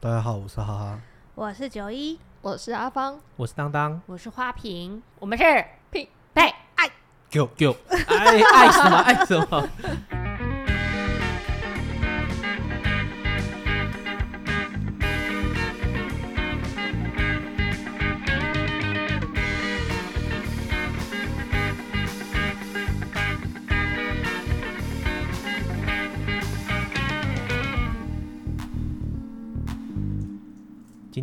大家好，我是哈哈，我是九一，我是阿芳，我是当当，我是花瓶，我们是匹配爱，Go Go，爱爱什么爱什么。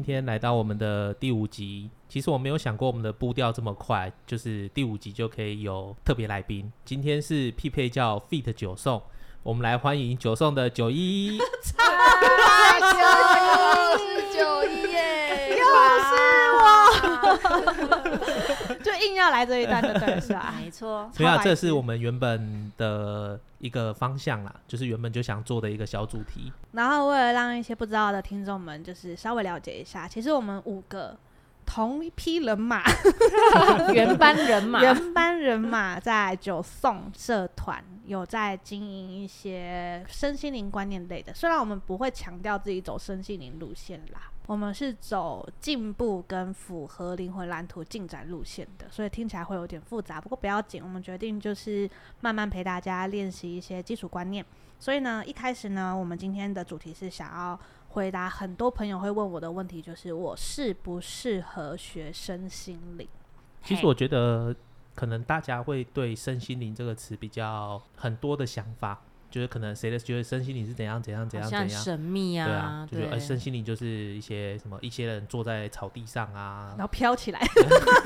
天来到我们的第五集，其实我没有想过我们的步调这么快，就是第五集就可以有特别来宾。今天是匹配叫 feat 九送，我们来欢迎九送的九一。嗨，九一，九一 耶，又是我，就 硬要来这一段的 对是吧？没错，对啊，这是我们原本的一个方向啦，就是原本就想做的一个小主题。然后为了让一些不知道的听众们，就是稍微了解一下，其实我们五个同一批人马，原班人马，原班人马在九送社团有在经营一些身心灵观念类的。虽然我们不会强调自己走身心灵路线啦。我们是走进步跟符合灵魂蓝图进展路线的，所以听起来会有点复杂。不过不要紧，我们决定就是慢慢陪大家练习一些基础观念。所以呢，一开始呢，我们今天的主题是想要回答很多朋友会问我的问题，就是我适不适合学身心灵？其实我觉得，可能大家会对身心灵这个词比较很多的想法。就是可能谁的觉得身心灵是怎样怎样怎样怎样神秘啊？对啊，就觉得身心灵就是一些什么一些人坐在草地上啊，然后飘起来，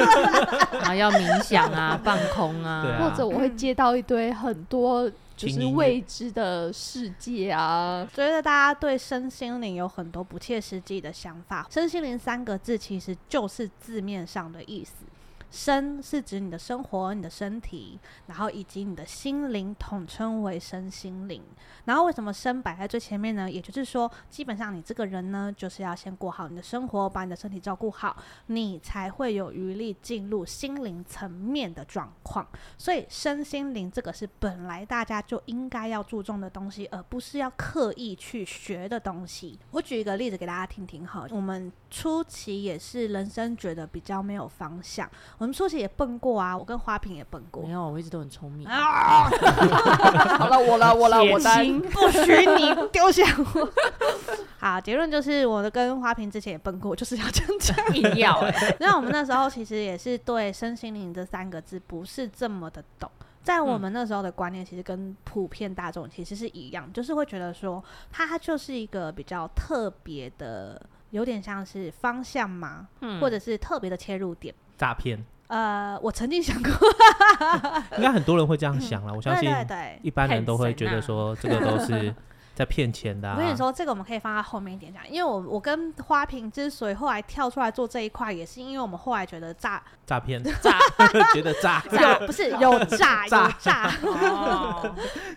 然后要冥想啊，放空啊，对啊，或者我会接到一堆很多就是未知的世界啊。觉得大家对身心灵有很多不切实际的想法。身心灵三个字其实就是字面上的意思。身是指你的生活、你的身体，然后以及你的心灵，统称为身心灵。然后为什么身摆在最前面呢？也就是说，基本上你这个人呢，就是要先过好你的生活，把你的身体照顾好，你才会有余力进入心灵层面的状况。所以身心灵这个是本来大家就应该要注重的东西，而不是要刻意去学的东西。我举一个例子给大家听听好，我们初期也是人生觉得比较没有方向。我们初期也笨过啊，我跟花瓶也笨过。没有，我一直都很聪明。啊、好了，我了，我了，我担不许你丢下我。好，结论就是我的跟花瓶之前也笨过，就是要这样要。那我们那时候其实也是对身心灵这三个字不是这么的懂，在我们那时候的观念，其实跟普遍大众其实是一样，就是会觉得说它就是一个比较特别的，有点像是方向嘛，嗯、或者是特别的切入点。诈骗？呃，我曾经想过，应该很多人会这样想了。嗯、我相信，一般人都会觉得说，这个都是在骗钱的、啊。我跟你说，这个我们可以放在后面一点讲，因为我我跟花瓶之所以后来跳出来做这一块，也是因为我们后来觉得诈诈骗 觉得诈有不是有诈有诈。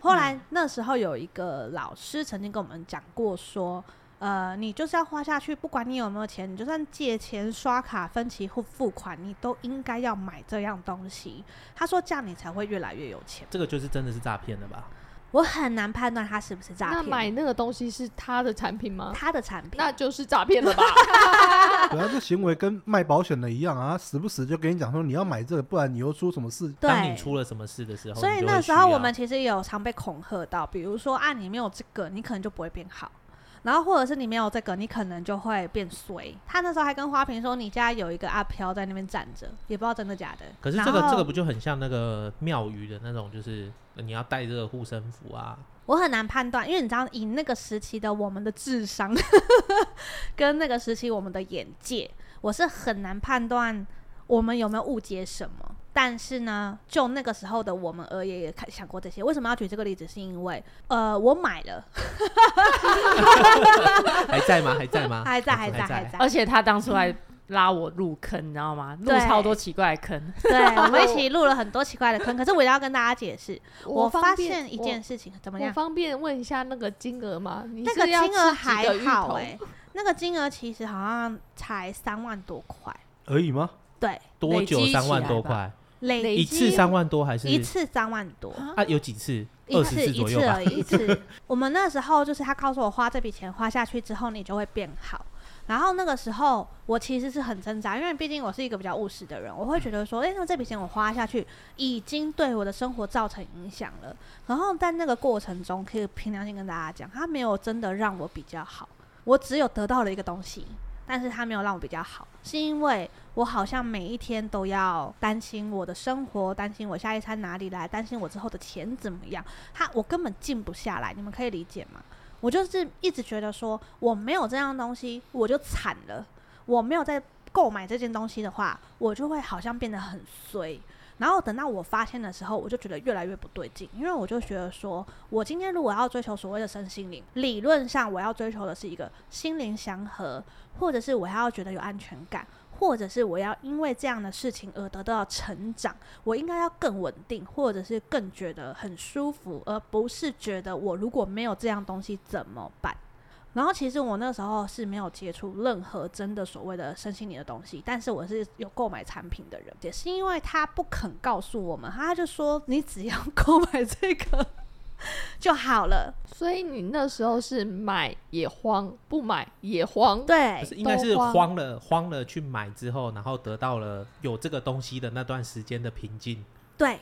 后来那时候有一个老师曾经跟我们讲过说。呃，你就是要花下去，不管你有没有钱，你就算借钱、刷卡、分期或付款，你都应该要买这样东西。他说这样你才会越来越有钱。这个就是真的是诈骗的吧？我很难判断他是不是诈骗。那买那个东西是他的产品吗？他的产品，那就是诈骗了吧？主要，这行为跟卖保险的一样啊，时不时就跟你讲说你要买这个，不然你又出什么事。当你出了什么事的时候，所以那时候我们其实有常被恐吓到，比如说啊，你没有这个，你可能就不会变好。然后或者是你没有这个，你可能就会变衰。他那时候还跟花瓶说，你家有一个阿飘在那边站着，也不知道真的假的。可是这个这个不就很像那个庙宇的那种，就是你要带这个护身符啊。我很难判断，因为你知道，以那个时期的我们的智商，跟那个时期我们的眼界，我是很难判断我们有没有误解什么。但是呢，就那个时候的我们而言，也想过这些。为什么要举这个例子？是因为，呃，我买了，还在吗？还在吗？还在，还在，还在。而且他当初还拉我入坑，你知道吗？入超多奇怪的坑。对，我们一起入了很多奇怪的坑。可是我要跟大家解释，我发现一件事情，怎么样？我方便问一下那个金额吗？那个金额还好哎，那个金额其实好像才三万多块而已吗？对，多久三万多块？累一次三万多还是？一次三万多啊？有几次？一次24一次而已，一次。我们那时候就是他告诉我，花这笔钱花下去之后，你就会变好。然后那个时候，我其实是很挣扎，因为毕竟我是一个比较务实的人，我会觉得说，诶，那这笔钱我花下去，已经对我的生活造成影响了。然后在那个过程中，可以凭良心跟大家讲，它没有真的让我比较好，我只有得到了一个东西，但是他没有让我比较好，是因为我好像每一天都要担心我的生活，担心我下一餐哪里来，担心我之后的钱怎么样，他我根本静不下来，你们可以理解吗？我就是一直觉得说，我没有这样东西，我就惨了。我没有在购买这件东西的话，我就会好像变得很衰。然后等到我发现的时候，我就觉得越来越不对劲，因为我就觉得说，我今天如果要追求所谓的身心灵，理论上我要追求的是一个心灵祥和，或者是我要觉得有安全感。或者是我要因为这样的事情而得到成长，我应该要更稳定，或者是更觉得很舒服，而不是觉得我如果没有这样东西怎么办？然后其实我那时候是没有接触任何真的所谓的身心灵的东西，但是我是有购买产品的人，也是因为他不肯告诉我们，他就说你只要 购买这个。就好了，所以你那时候是买也慌，不买也慌，对，应该是慌了，慌了去买之后，然后得到了有这个东西的那段时间的平静。对，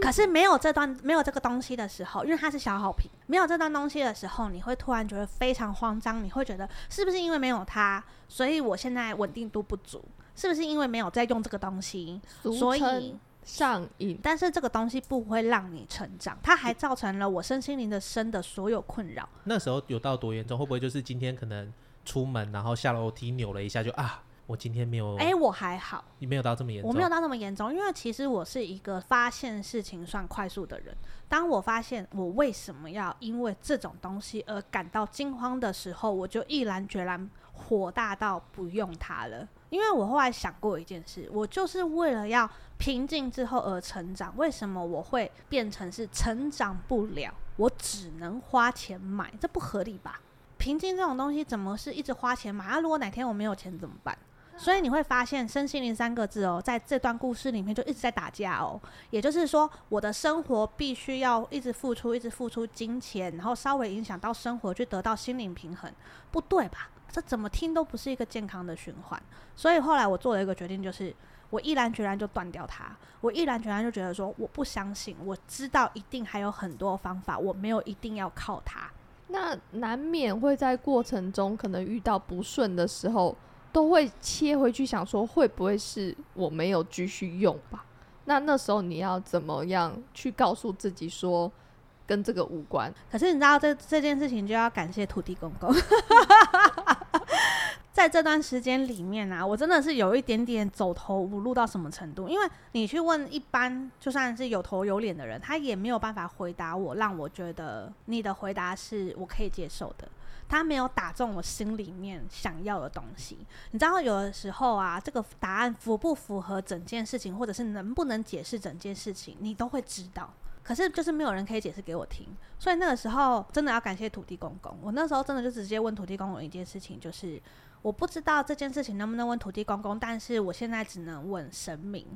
可是没有这段没有这个东西的时候，因为它是消耗品，没有这段东西的时候，你会突然觉得非常慌张，你会觉得是不是因为没有它，所以我现在稳定度不足？是不是因为没有在用这个东西，所以？上瘾，但是这个东西不会让你成长，它还造成了我身心灵的身的所有困扰。那时候有到多严重？会不会就是今天可能出门，然后下楼梯扭了一下就啊？我今天没有？哎、欸，我还好，你没有到这么严重，我没有到这么严重，因为其实我是一个发现事情算快速的人。当我发现我为什么要因为这种东西而感到惊慌的时候，我就毅然决然火大到不用它了。因为我后来想过一件事，我就是为了要平静之后而成长。为什么我会变成是成长不了？我只能花钱买，这不合理吧？平静这种东西怎么是一直花钱买？啊，如果哪天我没有钱怎么办？所以你会发现“身心灵”三个字哦，在这段故事里面就一直在打架哦。也就是说，我的生活必须要一直付出，一直付出金钱，然后稍微影响到生活，去得到心灵平衡，不对吧？这怎么听都不是一个健康的循环，所以后来我做了一个决定，就是我毅然决然就断掉它。我毅然决然就觉得说，我不相信，我知道一定还有很多方法，我没有一定要靠它。那难免会在过程中可能遇到不顺的时候，都会切回去想说，会不会是我没有继续用吧？那那时候你要怎么样去告诉自己说？跟这个无关，可是你知道这这件事情就要感谢土地公公，在这段时间里面啊，我真的是有一点点走投无路到什么程度？因为你去问一般就算是有头有脸的人，他也没有办法回答我，让我觉得你的回答是我可以接受的。他没有打中我心里面想要的东西。你知道有的时候啊，这个答案符不符合整件事情，或者是能不能解释整件事情，你都会知道。可是就是没有人可以解释给我听，所以那个时候真的要感谢土地公公。我那时候真的就直接问土地公公一件事情，就是我不知道这件事情能不能问土地公公，但是我现在只能问神明。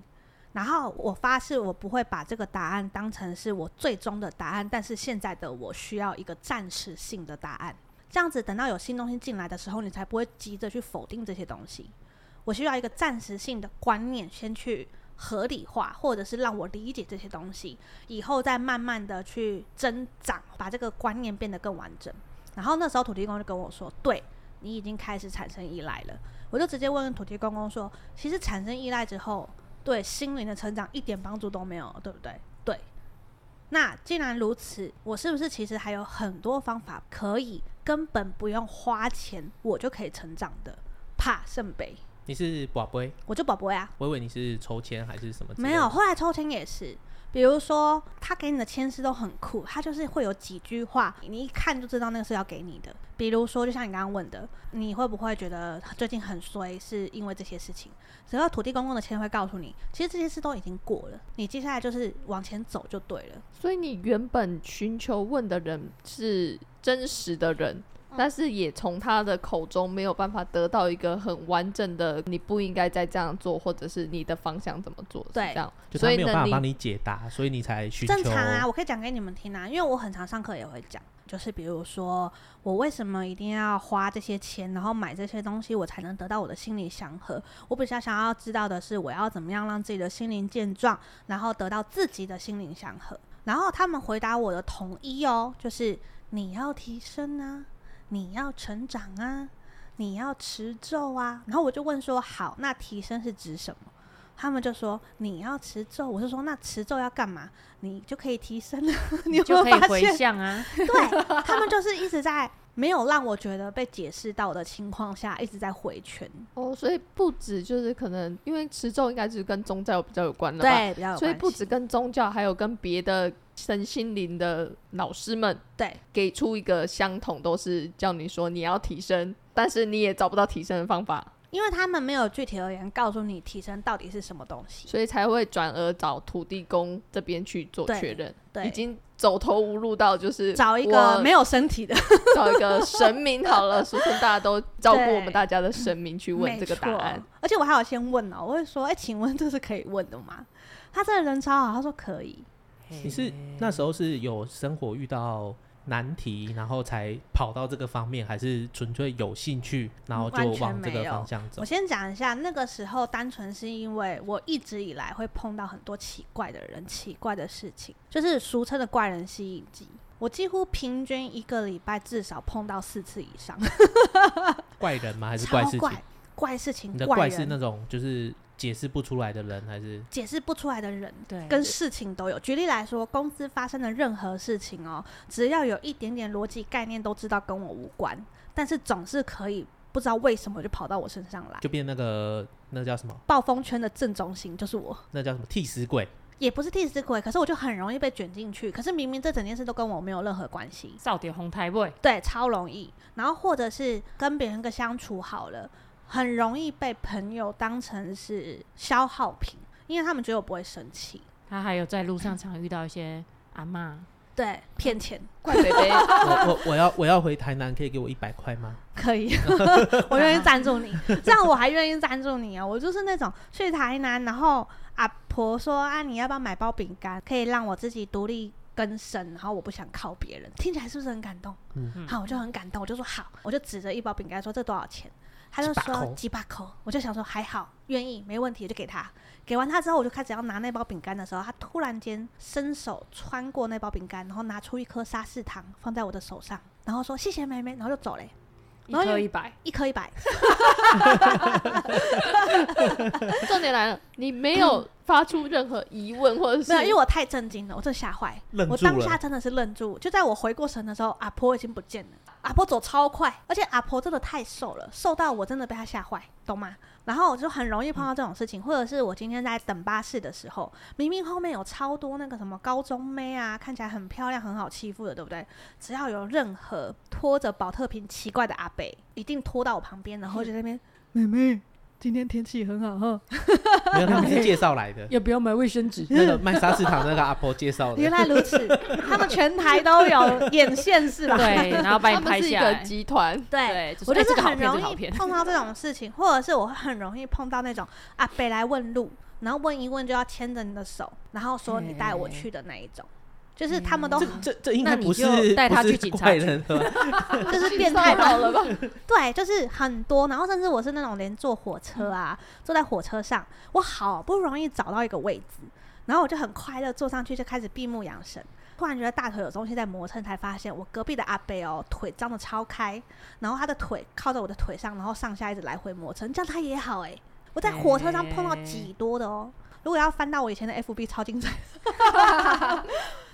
然后我发誓，我不会把这个答案当成是我最终的答案，但是现在的我需要一个暂时性的答案，这样子等到有新东西进来的时候，你才不会急着去否定这些东西。我需要一个暂时性的观念，先去。合理化，或者是让我理解这些东西，以后再慢慢的去增长，把这个观念变得更完整。然后那时候土地公就跟我说：“对，你已经开始产生依赖了。”我就直接问土地公公说：“其实产生依赖之后，对心灵的成长一点帮助都没有，对不对？”那既然如此，我是不是其实还有很多方法可以根本不用花钱，我就可以成长的？怕圣杯。你是宝贝，我就宝贝啊！我以为你是抽签还是什么？没有，后来抽签也是。比如说，他给你的签诗都很酷，他就是会有几句话，你一看就知道那个是要给你的。比如说，就像你刚刚问的，你会不会觉得最近很衰，是因为这些事情？只要土地公公的签会告诉你，其实这些事都已经过了，你接下来就是往前走就对了。所以你原本寻求问的人是真实的人。但是也从他的口中没有办法得到一个很完整的，你不应该再这样做，或者是你的方向怎么做，对是这样，所以，没有办法帮你你解答，所以你才寻求正常啊，我可以讲给你们听啊，因为我很常上课也会讲，就是比如说我为什么一定要花这些钱，然后买这些东西，我才能得到我的心理祥和。我比较想要知道的是，我要怎么样让自己的心灵健壮，然后得到自己的心灵祥和。然后他们回答我的统一哦，就是你要提升啊。你要成长啊，你要持咒啊，然后我就问说，好，那提升是指什么？他们就说你要持咒，我是说那持咒要干嘛？你就可以提升了，你有有就可以？回向啊。对，他们就是一直在没有让我觉得被解释到的情况下，一直在回圈。哦，所以不止就是可能因为持咒应该就是跟宗教比较有关了吧？对，比较有关系。所以不止跟宗教，还有跟别的身心灵的老师们，对，给出一个相同，都是叫你说你要提升，但是你也找不到提升的方法，因为他们没有具体而言告诉你提升到底是什么东西，所以才会转而找土地公这边去做确认。对，已经走投无路到就是找一个没有身体的，找一个神明好了，俗称大家都照顾我们大家的神明去问这个答案。而且我还有先问哦，我会说，哎、欸，请问这是可以问的吗？他这个人超好，他说可以。你是那时候是有生活遇到难题，然后才跑到这个方面，还是纯粹有兴趣，然后就往这个方向走？我先讲一下，那个时候单纯是因为我一直以来会碰到很多奇怪的人、奇怪的事情，就是俗称的怪人吸引机。我几乎平均一个礼拜至少碰到四次以上。怪人吗？还是怪事情？怪，怪事情。你的怪是那种就是。解释不出来的人，还是解释不出来的人，对，跟事情都有。举例来说，公司发生的任何事情哦，只要有一点点逻辑概念，都知道跟我无关，但是总是可以不知道为什么就跑到我身上来，就变那个那个叫什么暴风圈的正中心就是我。那叫什么替死鬼？也不是替死鬼，可是我就很容易被卷进去。可是明明这整件事都跟我没有任何关系，少点红台位，对，超容易。然后或者是跟别人个相处好了。很容易被朋友当成是消耗品，因为他们觉得我不会生气。他还有在路上常遇到一些阿妈，对，骗钱，怪北北。我我我要我要回台南，可以给我一百块吗？可以，我愿意赞助你。这样我还愿意赞助你啊。我就是那种去台南，然后阿婆说啊，你要不要买包饼干，可以让我自己独立更生，然后我不想靠别人，听起来是不是很感动？嗯，好，我就很感动，我就说好，我就指着一包饼干说这多少钱？他就说几把口，我就想说还好，愿意，没问题，就给他。给完他之后，我就开始要拿那包饼干的时候，他突然间伸手穿过那包饼干，然后拿出一颗沙士糖放在我的手上，然后说谢谢妹妹，然后就走嘞。一颗一百，一颗一百。重点来了，你没有发出任何疑问，或者是、嗯、没有，因为我太震惊了，我真的吓坏，我当下真的是愣住。就在我回过神的时候，阿婆已经不见了。阿婆走超快，而且阿婆真的太瘦了，瘦到我真的被她吓坏，懂吗？然后我就很容易碰到这种事情，或者是我今天在等巴士的时候，明明后面有超多那个什么高中妹啊，看起来很漂亮、很好欺负的，对不对？只要有任何拖着宝特瓶奇怪的阿伯，一定拖到我旁边，然后就在那边，妹妹。今天天气很好哈，没有，他们是介绍来的，也不用买卫生纸。那个卖沙士糖那个阿婆介绍的，原来如此，他们全台都有眼线是吧？对，然后把你拍下来。集团对，对我就是很容易碰到这种事情，或者是我会很容易碰到那种阿北来问路，然后问一问就要牵着你的手，然后说你带我去的那一种。就是他们都这这这应该不是带他去警察局，就是变态到了吧？对，就是很多，然后甚至我是那种连坐火车啊，坐在火车上，我好不容易找到一个位置，然后我就很快乐坐上去，就开始闭目养神。突然觉得大腿有东西在磨蹭，才发现我隔壁的阿贝哦，腿张的超开，然后他的腿靠在我的腿上，然后上下一直来回磨蹭，这样他也好哎。我在火车上碰到几多的哦，如果要翻到我以前的 FB，超精彩。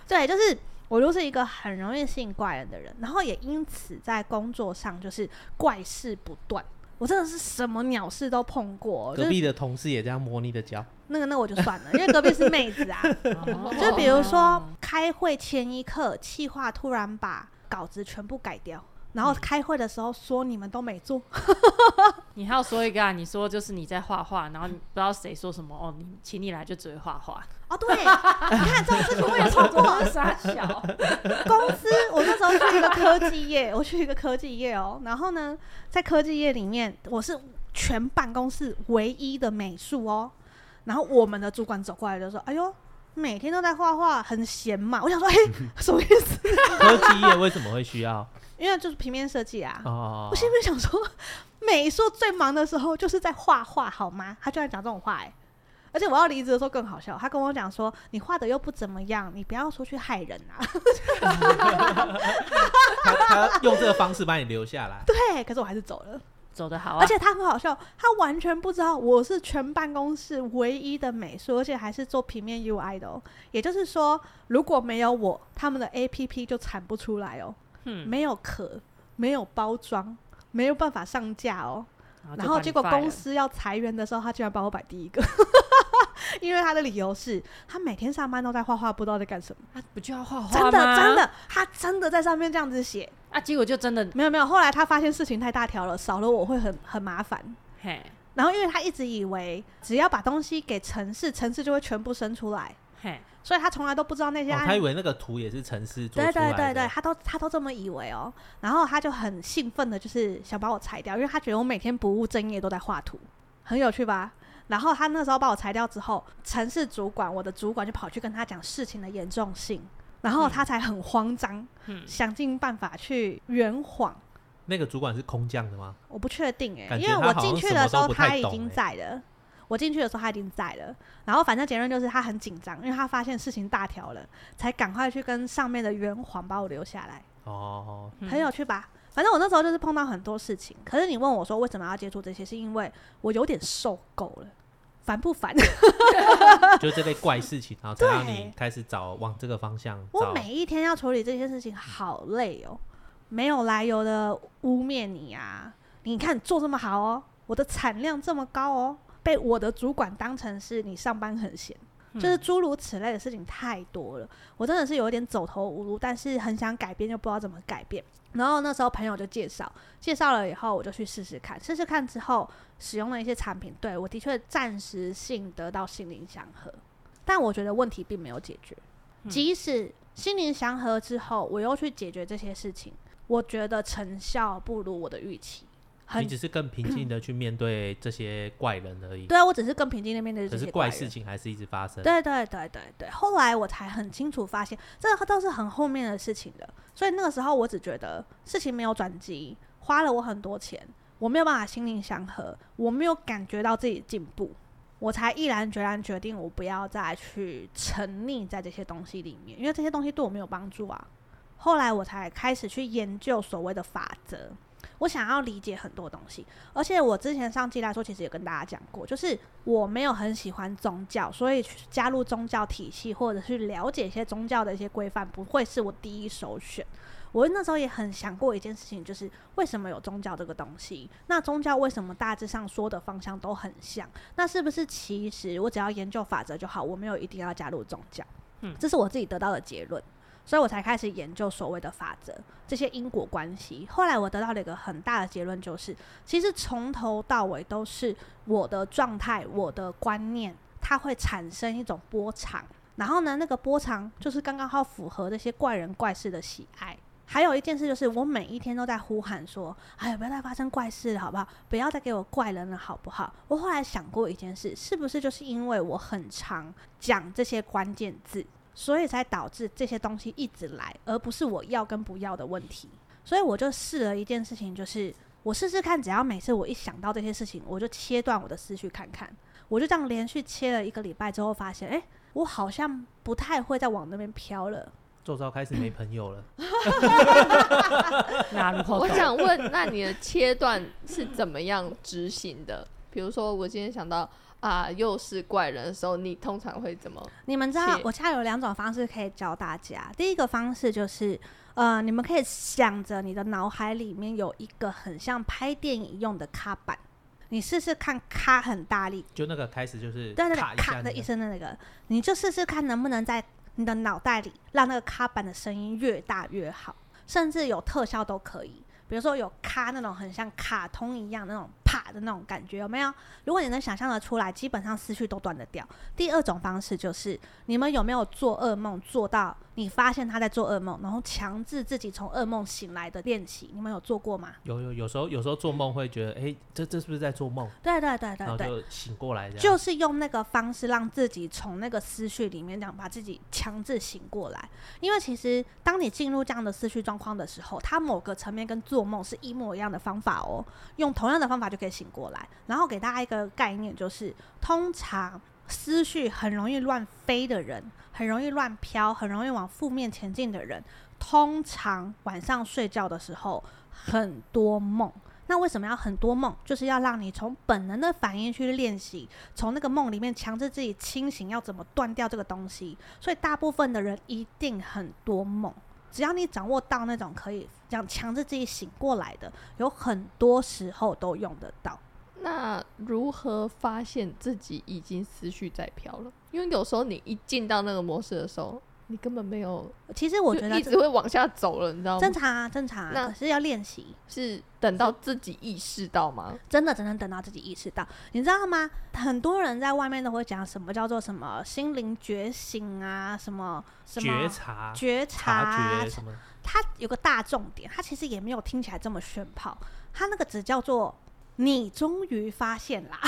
对，就是我就是一个很容易吸引怪人的人，然后也因此在工作上就是怪事不断。我真的是什么鸟事都碰过。隔壁的同事也这样摸你的脚？那个那我就算了，因为隔壁是妹子啊。就比如说开会前一刻，企划突然把稿子全部改掉，然后开会的时候说你们都没做。你还要说一个啊？你说就是你在画画，然后你不知道谁说什么哦，你请你来就只会画画。哦，对，你看这种事情我也做过。傻小公司，我那时候去一个科技业，我去一个科技业哦，然后呢，在科技业里面，我是全办公室唯一的美术哦。然后我们的主管走过来就说：“哎呦，每天都在画画，很闲嘛。”我想说：“嘿，什么意思？”科技业为什么会需要？因为就是平面设计啊。哦。我心里想说，美术最忙的时候就是在画画，好吗？他居然讲这种话，哎。而且我要离职的时候更好笑，他跟我讲说：“你画的又不怎么样，你不要说去害人啊。”他他用这个方式把你留下来。对，可是我还是走了，走得好啊。而且他很好笑，他完全不知道我是全办公室唯一的美术，而且还是做平面 UI 的哦。也就是说，如果没有我，他们的 APP 就产不出来哦。嗯，没有壳，没有包装，没有办法上架哦。然后结果公司要裁员的时候，他居然把我摆第一个。因为他的理由是他每天上班都在画画，不知道在干什么。他不就要画画吗？真的真的，他真的在上面这样子写啊，结果就真的没有没有。后来他发现事情太大条了，少了我会很很麻烦。嘿，然后因为他一直以为只要把东西给城市，城市就会全部生出来。嘿，所以他从来都不知道那些案。哦，他以为那个图也是城市做出来的。对对对对，他都他都这么以为哦。然后他就很兴奋的，就是想把我裁掉，因为他觉得我每天不务正业都在画图，很有趣吧？然后他那时候把我裁掉之后，城市主管，我的主管就跑去跟他讲事情的严重性，然后他才很慌张，嗯、想尽办法去圆谎。那个主管是空降的吗？我不确定哎、欸，因为我进去的时候他已经在了，欸、我进去的时候他已经在了。然后反正结论就是他很紧张，因为他发现事情大条了，才赶快去跟上面的圆环把我留下来。哦，很有趣吧？反正我那时候就是碰到很多事情，可是你问我说为什么要接触这些，是因为我有点受够了。烦不烦？就这类怪事情，然后才让你开始找往这个方向。我每一天要处理这些事情，好累哦，没有来由的污蔑你啊！你看做这么好哦，我的产量这么高哦，被我的主管当成是你上班很闲，就是诸如此类的事情太多了，我真的是有点走投无路，但是很想改变，又不知道怎么改变。然后那时候朋友就介绍，介绍了以后我就去试试看，试试看之后使用了一些产品，对，我的确暂时性得到心灵祥和，但我觉得问题并没有解决。即使心灵祥和之后，我又去解决这些事情，我觉得成效不如我的预期。你只是更平静的去面对这些怪人而已。对啊，我只是更平静的面对这些怪人。可是怪事情还是一直发生。对对对对对，后来我才很清楚发现，这个都是很后面的事情的。所以那个时候我只觉得事情没有转机，花了我很多钱，我没有办法心灵相合，我没有感觉到自己进步，我才毅然决然决定我不要再去沉溺在这些东西里面，因为这些东西对我没有帮助啊。后来我才开始去研究所谓的法则。我想要理解很多东西，而且我之前上季来说，其实也跟大家讲过，就是我没有很喜欢宗教，所以加入宗教体系或者去了解一些宗教的一些规范，不会是我第一首选。我那时候也很想过一件事情，就是为什么有宗教这个东西？那宗教为什么大致上说的方向都很像？那是不是其实我只要研究法则就好？我没有一定要加入宗教。嗯，这是我自己得到的结论。所以我才开始研究所谓的法则，这些因果关系。后来我得到了一个很大的结论，就是其实从头到尾都是我的状态、我的观念，它会产生一种波长。然后呢，那个波长就是刚刚好符合那些怪人怪事的喜爱。还有一件事就是，我每一天都在呼喊说：“哎呀，不要再发生怪事了，好不好？不要再给我怪人了，好不好？”我后来想过一件事，是不是就是因为我很常讲这些关键字？所以才导致这些东西一直来，而不是我要跟不要的问题。所以我就试了一件事情，就是我试试看，只要每次我一想到这些事情，我就切断我的思绪看看。我就这样连续切了一个礼拜之后，发现，哎，我好像不太会再往那边飘了。周遭开始没朋友了。我想问，那你的切断是怎么样执行的？比如说，我今天想到。啊，又是怪人的时候，你通常会怎么？你们知道，我家有两种方式可以教大家。第一个方式就是，呃，你们可以想着你的脑海里面有一个很像拍电影用的卡板，你试试看，卡很大力，就那个开始就是对对对，卡的一声的那个，你就试试看能不能在你的脑袋里让那个卡板的声音越大越好，甚至有特效都可以，比如说有卡那种很像卡通一样那种。啪的那种感觉，有没有？如果你能想象得出来，基本上思绪都断得掉。第二种方式就是，你们有没有做噩梦做到你发现他在做噩梦，然后强制自己从噩梦醒来的练习？你们有做过吗？有有有时候有时候做梦会觉得，哎、欸，这这是不是在做梦？对对对对对，就醒过来，就是用那个方式让自己从那个思绪里面这样把自己强制醒过来。因为其实当你进入这样的思绪状况的时候，它某个层面跟做梦是一模一样的方法哦，用同样的方法就可以醒过来。然后给大家一个概念，就是通常思绪很容易乱飞的人，很容易乱飘，很容易往负面前进的人，通常晚上睡觉的时候很多梦。那为什么要很多梦？就是要让你从本能的反应去练习，从那个梦里面强制自己清醒，要怎么断掉这个东西。所以大部分的人一定很多梦。只要你掌握到那种可以这样强制自己醒过来的，有很多时候都用得到。那如何发现自己已经思绪在飘了？因为有时候你一进到那个模式的时候，你根本没有。其实我觉得一直会往下走了，你知道吗？正常啊，正常啊。那可是要练习，是等到自己意识到吗？真的只能等到自己意识到，你知道吗？很多人在外面都会讲什么叫做什么心灵觉醒啊，什么什么觉察、觉察觉什么？他有个大重点，他其实也没有听起来这么炫炮，他那个只叫做。你终于发现啦，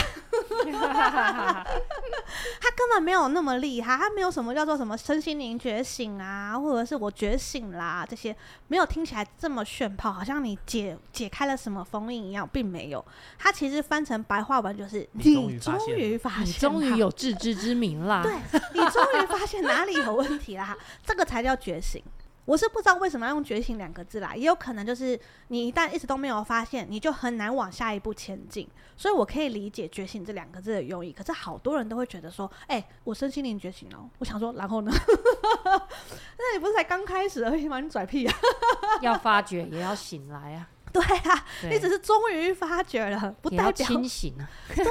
他根本没有那么厉害，他没有什么叫做什么身心灵觉醒啊，或者是我觉醒啦，这些没有听起来这么炫炮，好像你解解开了什么封印一样，并没有。他其实翻成白话文就是你终于发现，你终于有自知之明啦，对，你终于发现哪里有问题啦，这个才叫觉醒。我是不知道为什么要用“觉醒”两个字啦，也有可能就是你一旦一直都没有发现，你就很难往下一步前进。所以我可以理解“觉醒”这两个字的用意。可是好多人都会觉得说：“哎、我身心灵觉醒了。”我想说，然后呢？那你不是才刚开始而已吗？你拽屁啊！要发觉也要醒来啊！对啊，对你只是终于发觉了，不代表清醒啊。对啊，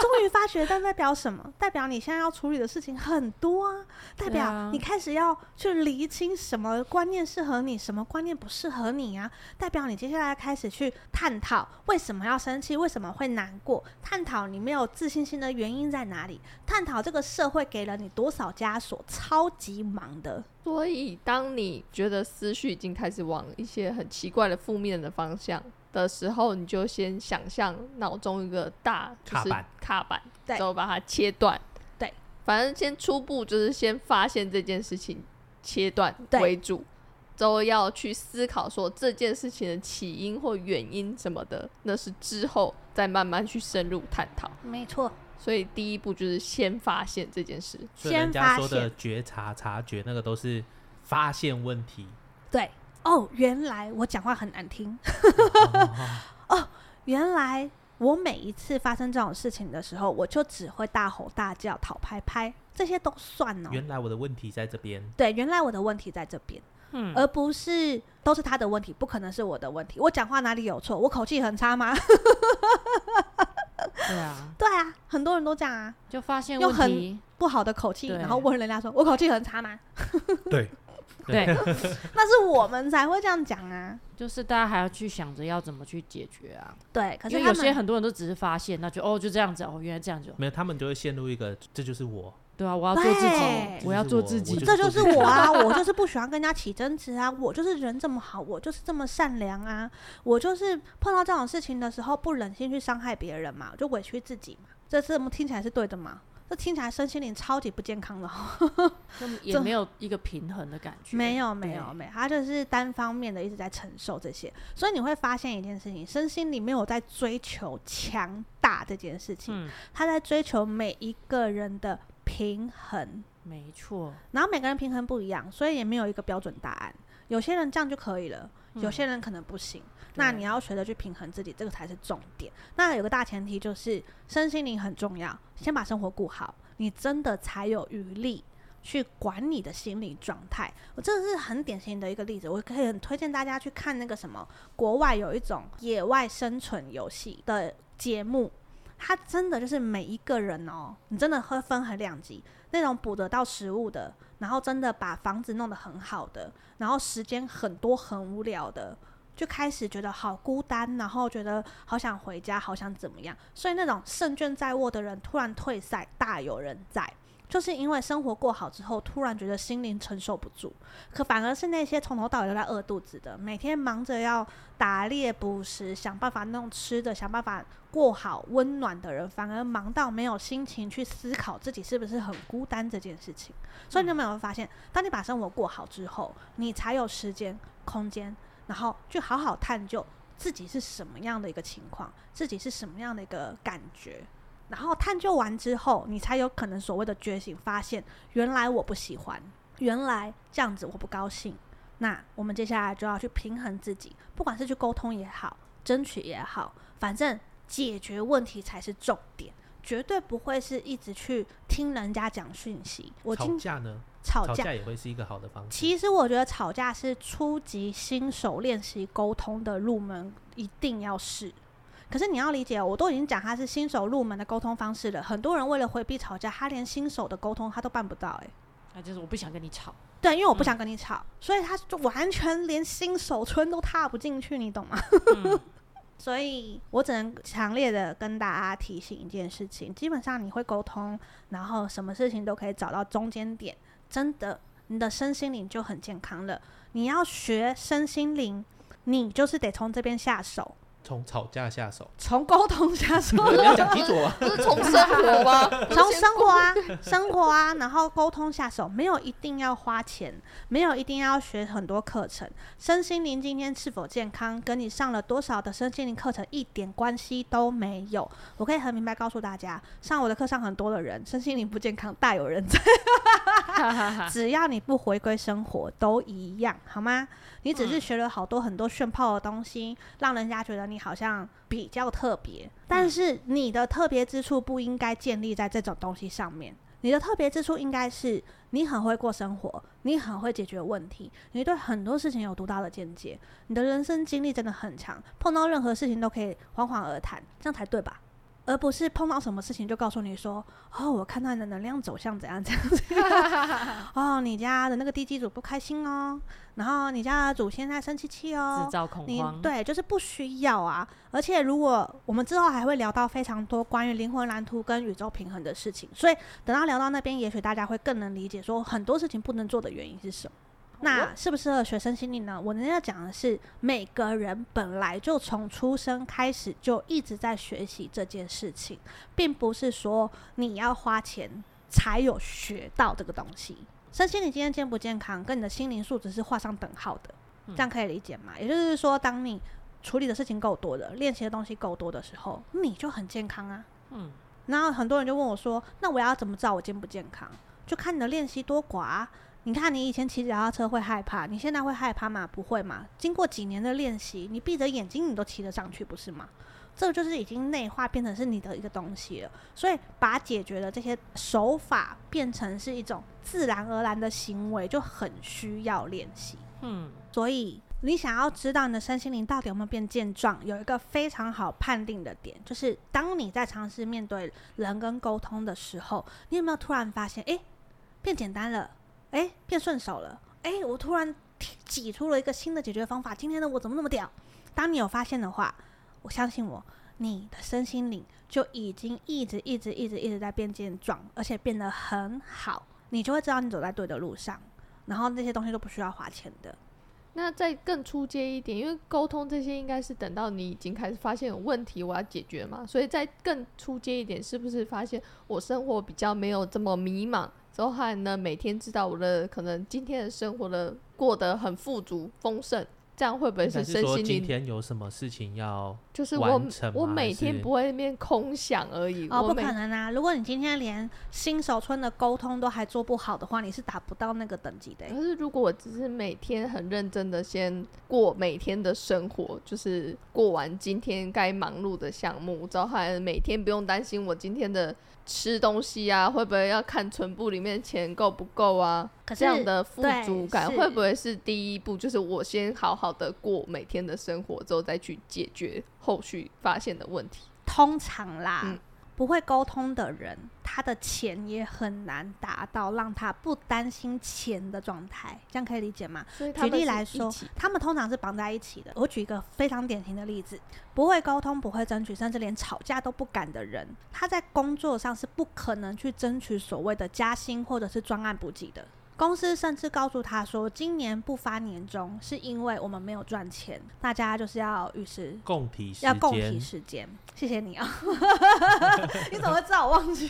终于发觉，但代表什么？代表你现在要处理的事情很多啊。代表你开始要去厘清什么观念适合你，什么观念不适合你啊。代表你接下来开始去探讨为什么要生气，为什么会难过，探讨你没有自信心的原因在哪里，探讨这个社会给了你多少枷锁，超级忙的。所以，当你觉得思绪已经开始往一些很奇怪的负面的方向的时候，你就先想象脑中一个大就是卡板，对，之后把它切断。对，反正先初步就是先发现这件事情，切断为主，都要去思考说这件事情的起因或原因什么的，那是之后再慢慢去深入探讨。没错。所以第一步就是先发现这件事，所以人家说的觉察、察觉，那个都是发现问题。对，哦，原来我讲话很难听。哦，原来我每一次发生这种事情的时候，我就只会大吼大叫、讨拍拍，这些都算哦。原来我的问题在这边。对，原来我的问题在这边，嗯，而不是都是他的问题，不可能是我的问题。我讲话哪里有错？我口气很差吗？对啊，对啊，很多人都这样啊，就发现用很不好的口气，然后问人家说：“我口气很差吗？” 对，对，那是我们才会这样讲啊。就是大家还要去想着要怎么去解决啊。对，可是有些很多人都只是发现，那就哦就这样子哦，原来这样子没有，他们就会陷入一个这就是我。对啊，我要做自己，我要做自己，这就是我啊！我就是不喜欢跟人家起争执啊！我就是人这么好，我就是这么善良啊！我就是碰到这种事情的时候不忍心去伤害别人嘛，就委屈自己嘛。这这么听起来是对的吗？这听起来身心灵超级不健康的，也没有一个平衡的感觉。没有，没有，没有，他就是单方面的一直在承受这些，所以你会发现一件事情：身心灵没有在追求强大这件事情，嗯、他在追求每一个人的。平衡，没错。然后每个人平衡不一样，所以也没有一个标准答案。有些人这样就可以了，有些人可能不行。嗯、那你要学着去平衡自己，这个才是重点。那有个大前提就是身心灵很重要，先把生活顾好，你真的才有余力去管你的心理状态。我这个是很典型的一个例子，我可以很推荐大家去看那个什么，国外有一种野外生存游戏的节目。他真的就是每一个人哦，你真的会分很两级，那种捕得到食物的，然后真的把房子弄得很好的，然后时间很多很无聊的，就开始觉得好孤单，然后觉得好想回家，好想怎么样。所以那种胜券在握的人突然退赛，大有人在。就是因为生活过好之后，突然觉得心灵承受不住，可反而是那些从头到尾都在饿肚子的，每天忙着要打猎捕食，想办法弄吃的，想办法过好温暖的人，反而忙到没有心情去思考自己是不是很孤单这件事情。所以你有没有发现，当你把生活过好之后，你才有时间、空间，然后去好好探究自己是什么样的一个情况，自己是什么样的一个感觉。然后探究完之后，你才有可能所谓的觉醒，发现原来我不喜欢，原来这样子我不高兴。那我们接下来就要去平衡自己，不管是去沟通也好，争取也好，反正解决问题才是重点，绝对不会是一直去听人家讲讯息。我吵架呢？吵架，吵架也会是一个好的方式。其实我觉得吵架是初级新手练习沟通的入门，一定要试。可是你要理解，我都已经讲他是新手入门的沟通方式了。很多人为了回避吵架，他连新手的沟通他都办不到。哎，那就是我不想跟你吵。对，因为我不想跟你吵，嗯、所以他就完全连新手村都踏不进去，你懂吗？嗯、所以我只能强烈的跟大家提醒一件事情：基本上你会沟通，然后什么事情都可以找到中间点，真的，你的身心灵就很健康了。你要学身心灵，你就是得从这边下手。从吵架下手，从沟通下手。你要讲清楚啊！不是从生活吗？从生活啊，生活啊，然后沟通下手，没有一定要花钱，没有一定要学很多课程。身心灵今天是否健康，跟你上了多少的身心灵课程一点关系都没有。我可以很明白告诉大家，上我的课上很多的人，身心灵不健康，大有人在。只要你不回归生活，都一样，好吗？你只是学了好多很多炫炮的东西，让人家觉得你好像比较特别。但是你的特别之处不应该建立在这种东西上面。你的特别之处应该是你很会过生活，你很会解决问题，你对很多事情有独到的见解，你的人生经历真的很强，碰到任何事情都可以缓缓而谈，这样才对吧？而不是碰到什么事情就告诉你说，哦，我看到你的能量走向怎样怎样怎样，哦，你家的那个地基主不开心哦，然后你家的祖先在生气气哦，制造恐慌，对，就是不需要啊。而且如果我们之后还会聊到非常多关于灵魂蓝图跟宇宙平衡的事情，所以等到聊到那边，也许大家会更能理解说很多事情不能做的原因是什么。那适不适合学生心理呢？我今天要讲的是，每个人本来就从出生开始就一直在学习这件事情，并不是说你要花钱才有学到这个东西。身心你今天健不健康，跟你的心灵素质是画上等号的，这样可以理解吗？也就是说，当你处理的事情够多的，练习的东西够多的时候，你就很健康啊。嗯。然后很多人就问我说：“那我要怎么知道我健不健康？就看你的练习多寡。”你看，你以前骑脚踏车会害怕，你现在会害怕吗？不会吗？经过几年的练习，你闭着眼睛你都骑得上去，不是吗？这个就是已经内化变成是你的一个东西了。所以，把解决的这些手法变成是一种自然而然的行为，就很需要练习。嗯，所以你想要知道你的身心灵到底有没有变健壮，有一个非常好判定的点，就是当你在尝试面对人跟沟通的时候，你有没有突然发现，诶，变简单了？哎，变顺手了！哎，我突然挤出了一个新的解决方法。今天的我怎么那么屌？当你有发现的话，我相信我，你的身心灵就已经一直、一直、一直、一直在变健壮，而且变得很好。你就会知道你走在对的路上，然后那些东西都不需要花钱的。那再更出阶一点，因为沟通这些应该是等到你已经开始发现有问题，我要解决嘛。所以再更出阶一点，是不是发现我生活比较没有这么迷茫？之后还呢，每天知道我的可能今天的生活的过得很富足丰盛。这样会不会是身心灵？今天有什么事情要就是我我每天不会变空想而已。哦，不可能啊！如果你今天连新手村的沟通都还做不好的话，你是达不到那个等级的。可是如果我只是每天很认真的先过每天的生活，就是过完今天该忙碌的项目，之后还每天不用担心我今天的吃东西啊，会不会要看存部里面钱够不够啊？可是这样的富足感会不会是第一步？就是我先好好的过每天的生活，之后再去解决后续发现的问题。通常啦，嗯、不会沟通的人，他的钱也很难达到让他不担心钱的状态，这样可以理解吗？举例来说，他们通常是绑在一起的。我举一个非常典型的例子：不会沟通、不会争取，甚至连吵架都不敢的人，他在工作上是不可能去争取所谓的加薪或者是专案补给的。公司甚至告诉他说，今年不发年终是因为我们没有赚钱，大家就是要与时共体要共提时间。谢谢你啊，你怎么会知道我忘记？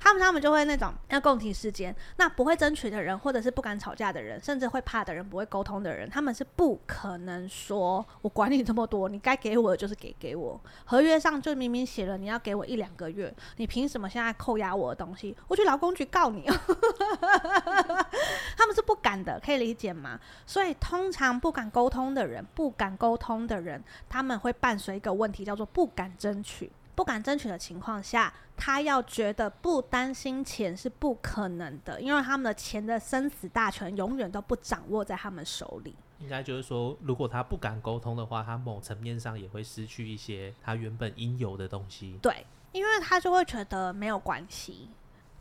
他 们他们就会那种要共提时间，那不会争取的人，或者是不敢吵架的人，甚至会怕的人，不会沟通的人，他们是不可能说我管你这么多，你该给我的就是给给我。合约上就明明写了你要给我一两个月，你凭什么现在扣押我的东西？我去劳工局告你。他们是不敢的，可以理解吗？所以通常不敢沟通的人，不敢沟通的人，他们会伴随一个问题，叫做不敢争取。不敢争取的情况下，他要觉得不担心钱是不可能的，因为他们的钱的生死大权永远都不掌握在他们手里。应该就是说，如果他不敢沟通的话，他某层面上也会失去一些他原本应有的东西。对，因为他就会觉得没有关系，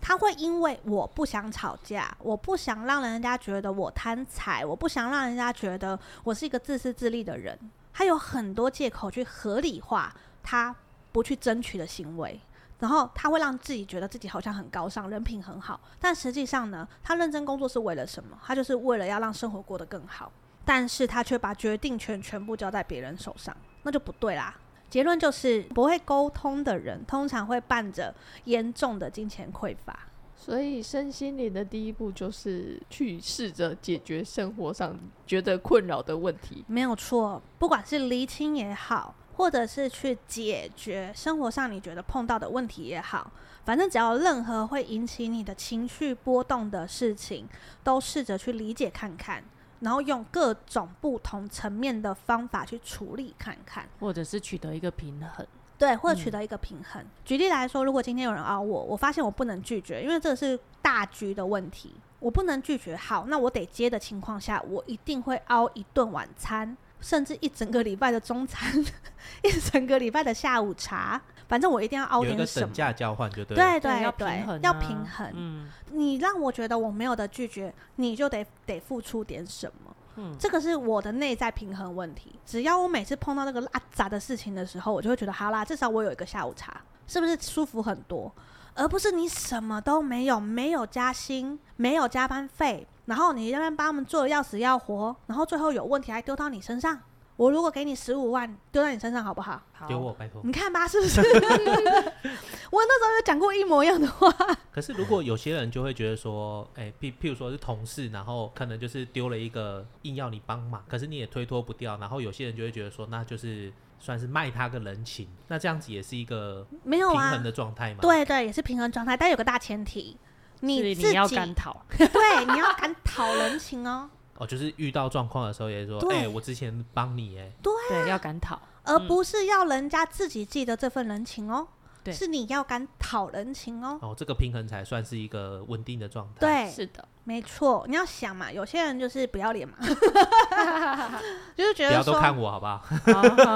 他会因为我不想吵架，我不想让人家觉得我贪财，我不想让人家觉得我是一个自私自利的人，他有很多借口去合理化他。不去争取的行为，然后他会让自己觉得自己好像很高尚，人品很好。但实际上呢，他认真工作是为了什么？他就是为了要让生活过得更好。但是他却把决定权全部交在别人手上，那就不对啦。结论就是，不会沟通的人通常会伴着严重的金钱匮乏。所以，身心灵的第一步就是去试着解决生活上觉得困扰的问题。没有错，不管是厘清也好。或者是去解决生活上你觉得碰到的问题也好，反正只要任何会引起你的情绪波动的事情，都试着去理解看看，然后用各种不同层面的方法去处理看看，或者是取得一个平衡。对，或者取得一个平衡。嗯。举例来说，如果今天有人熬我，我发现我不能拒绝，因为这是大局的问题，我不能拒绝。好，那我得接的情况下，我一定会熬一顿晚餐。甚至一整个礼拜的中餐，一整个礼拜的下午茶，反正我一定要凹点什么。有一个等价交换就对。对对对，要平衡啊，要平衡。嗯，你让我觉得我没有的拒绝，你就得得付出点什么。嗯，这个是我的内在平衡问题。只要我每次碰到那个拉杂的事情的时候，我就会觉得好啦，至少我有一个下午茶，是不是舒服很多？而不是你什么都没有，没有加薪，没有加班费。然后你那边帮他们做的要死要活，然后最后有问题还丢到你身上。我如果给你十五万，丢在你身上好不好？好丢我拜托。你看吧，是不是？我那时候有讲过一模一样的话。可是如果有些人就会觉得说，哎、欸，譬譬如说是同事，然后可能就是丢了一个硬要你帮忙，可是你也推脱不掉，然后有些人就会觉得说，那就是算是卖他个人情，那这样子也是一个没有平衡的状态嘛？对对，也是平衡状态，但有个大前提。你自己你要敢讨，对，你要敢讨人情哦。哦，就是遇到状况的时候，也说，哎、欸，我之前帮你，哎，对、啊，对，要敢讨，而不是要人家自己记得这份人情哦。对，是你要敢讨人情哦。哦，这个平衡才算是一个稳定的状态。对，是的。没错，你要想嘛，有些人就是不要脸嘛，就是觉得说，不要都看我好不好？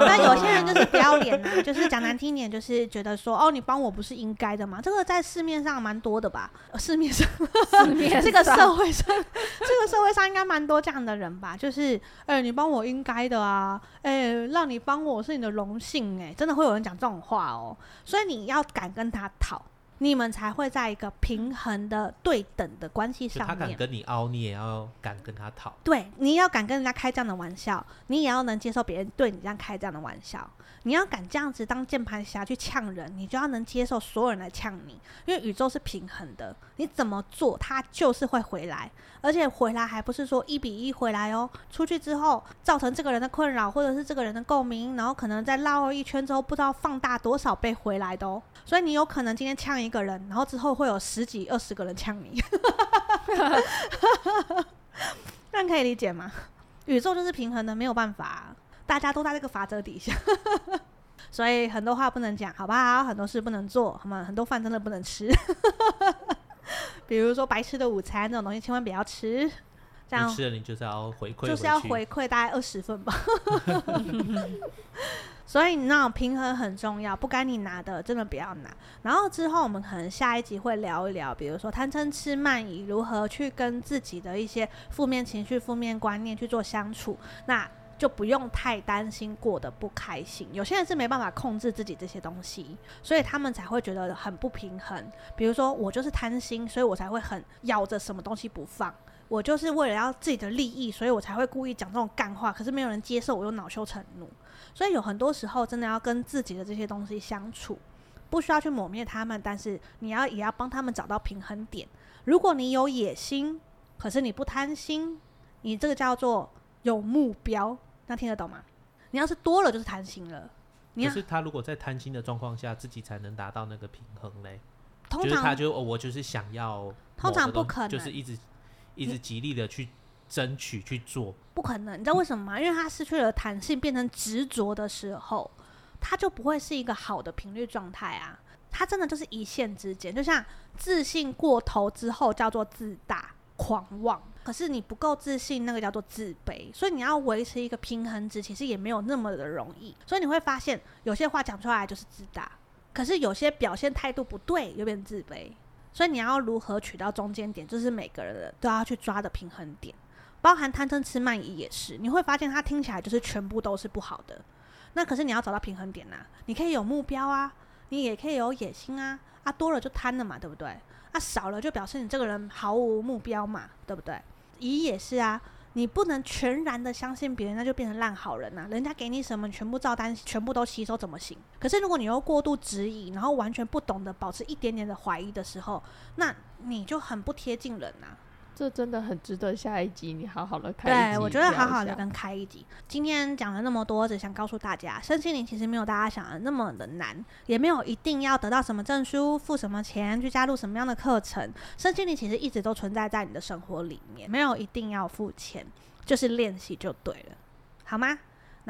那有些人就是不要脸啊，就是讲难听点，就是觉得说，哦，你帮我不是应该的吗？这个在市面上蛮多的吧？市面上，市面上这个社会上，这个社会上应该蛮多这样的人吧？就是，哎、欸，你帮我应该的啊，哎、欸，让你帮我是你的荣幸，哎，真的会有人讲这种话哦，所以你要敢跟他讨。你们才会在一个平衡的对等的关系上面。他敢跟你凹，你也要敢跟他讨。对，你要敢跟人家开这样的玩笑，你也要能接受别人对你这样开这样的玩笑。你要敢这样子当键盘侠去呛人，你就要能接受所有人来呛你，因为宇宙是平衡的，你怎么做，它就是会回来，而且回来还不是说一比一回来哦。出去之后造成这个人的困扰，或者是这个人的共鸣，然后可能在绕一圈之后，不知道放大多少倍回来的哦。所以你有可能今天呛一个人，然后之后会有十几、二十个人呛你，那可以理解吗？宇宙就是平衡的，没有办法。大家都在这个法则底下，所以很多话不能讲，好不好？很多事不能做，好吗？很多饭真的不能吃，比如说白吃的午餐这种东西，千万不要吃。这样吃了你就是要回馈，就是要回馈大概二十分吧。所以你那种平衡很重要，不该你拿的真的不要拿。然后之后我们可能下一集会聊一聊，比如说贪嗔痴慢疑如何去跟自己的一些负面情绪、负面观念去做相处，那就不用太担心过得不开心。有些人是没办法控制自己这些东西，所以他们才会觉得很不平衡。比如说我就是贪心，所以我才会很咬着什么东西不放。我就是为了要自己的利益，所以我才会故意讲这种干话，可是没有人接受，我又恼羞成怒。所以有很多时候，真的要跟自己的这些东西相处，不需要去抹灭他们，但是你要也要帮他们找到平衡点。如果你有野心，可是你不贪心，你这个叫做有目标，那听得懂吗？你要是多了就是贪心了。你可是他如果在贪心的状况下，自己才能达到那个平衡嘞。通常就他就、哦、我就是想要，通常不可能，就是一直一直极力的去。争取去做，不可能，你知道为什么吗？因为他失去了弹性，变成执着的时候，他就不会是一个好的频率状态啊。他真的就是一线之间，就像自信过头之后叫做自大狂妄，可是你不够自信，那个叫做自卑。所以你要维持一个平衡值，其实也没有那么的容易。所以你会发现，有些话讲出来就是自大，可是有些表现态度不对，又变自卑。所以你要如何取到中间点，就是每个人都要去抓的平衡点。包含贪嗔痴慢疑也是，你会发现它听起来就是全部都是不好的。那可是你要找到平衡点呐、啊，你可以有目标啊，你也可以有野心啊，啊多了就贪了嘛，对不对？啊少了就表示你这个人毫无目标嘛，对不对？疑也是啊，你不能全然的相信别人，那就变成烂好人呐、啊。人家给你什么，全部照单，全部都吸收，怎么行？可是如果你又过度质疑，然后完全不懂得保持一点点的怀疑的时候，那你就很不贴近人呐、啊。这真的很值得下一集你好好的开。对，我觉得好好的跟开一集。今天讲了那么多，只想告诉大家，身心灵其实没有大家想的那么的难，也没有一定要得到什么证书、付什么钱去加入什么样的课程。身心灵其实一直都存在在你的生活里面，没有一定要付钱，就是练习就对了，好吗？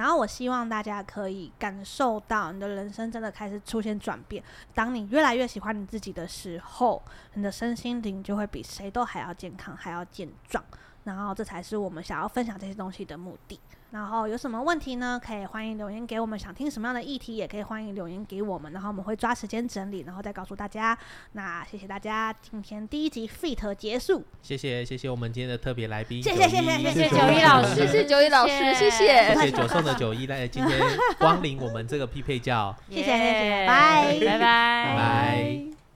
然后我希望大家可以感受到，你的人生真的开始出现转变。当你越来越喜欢你自己的时候，你的身心灵就会比谁都还要健康，还要健壮。然后这才是我们想要分享这些东西的目的。然后有什么问题呢？可以欢迎留言给我们，想听什么样的议题，也可以欢迎留言给我们，然后我们会抓时间整理，然后再告诉大家。那谢谢大家，今天第一集 Fit 结束。谢谢谢谢我们今天的特别来宾，谢谢谢谢谢谢九一老师，谢谢九一老师，谢谢谢谢九送的九一来今天光临我们这个匹配教，谢谢谢谢，拜。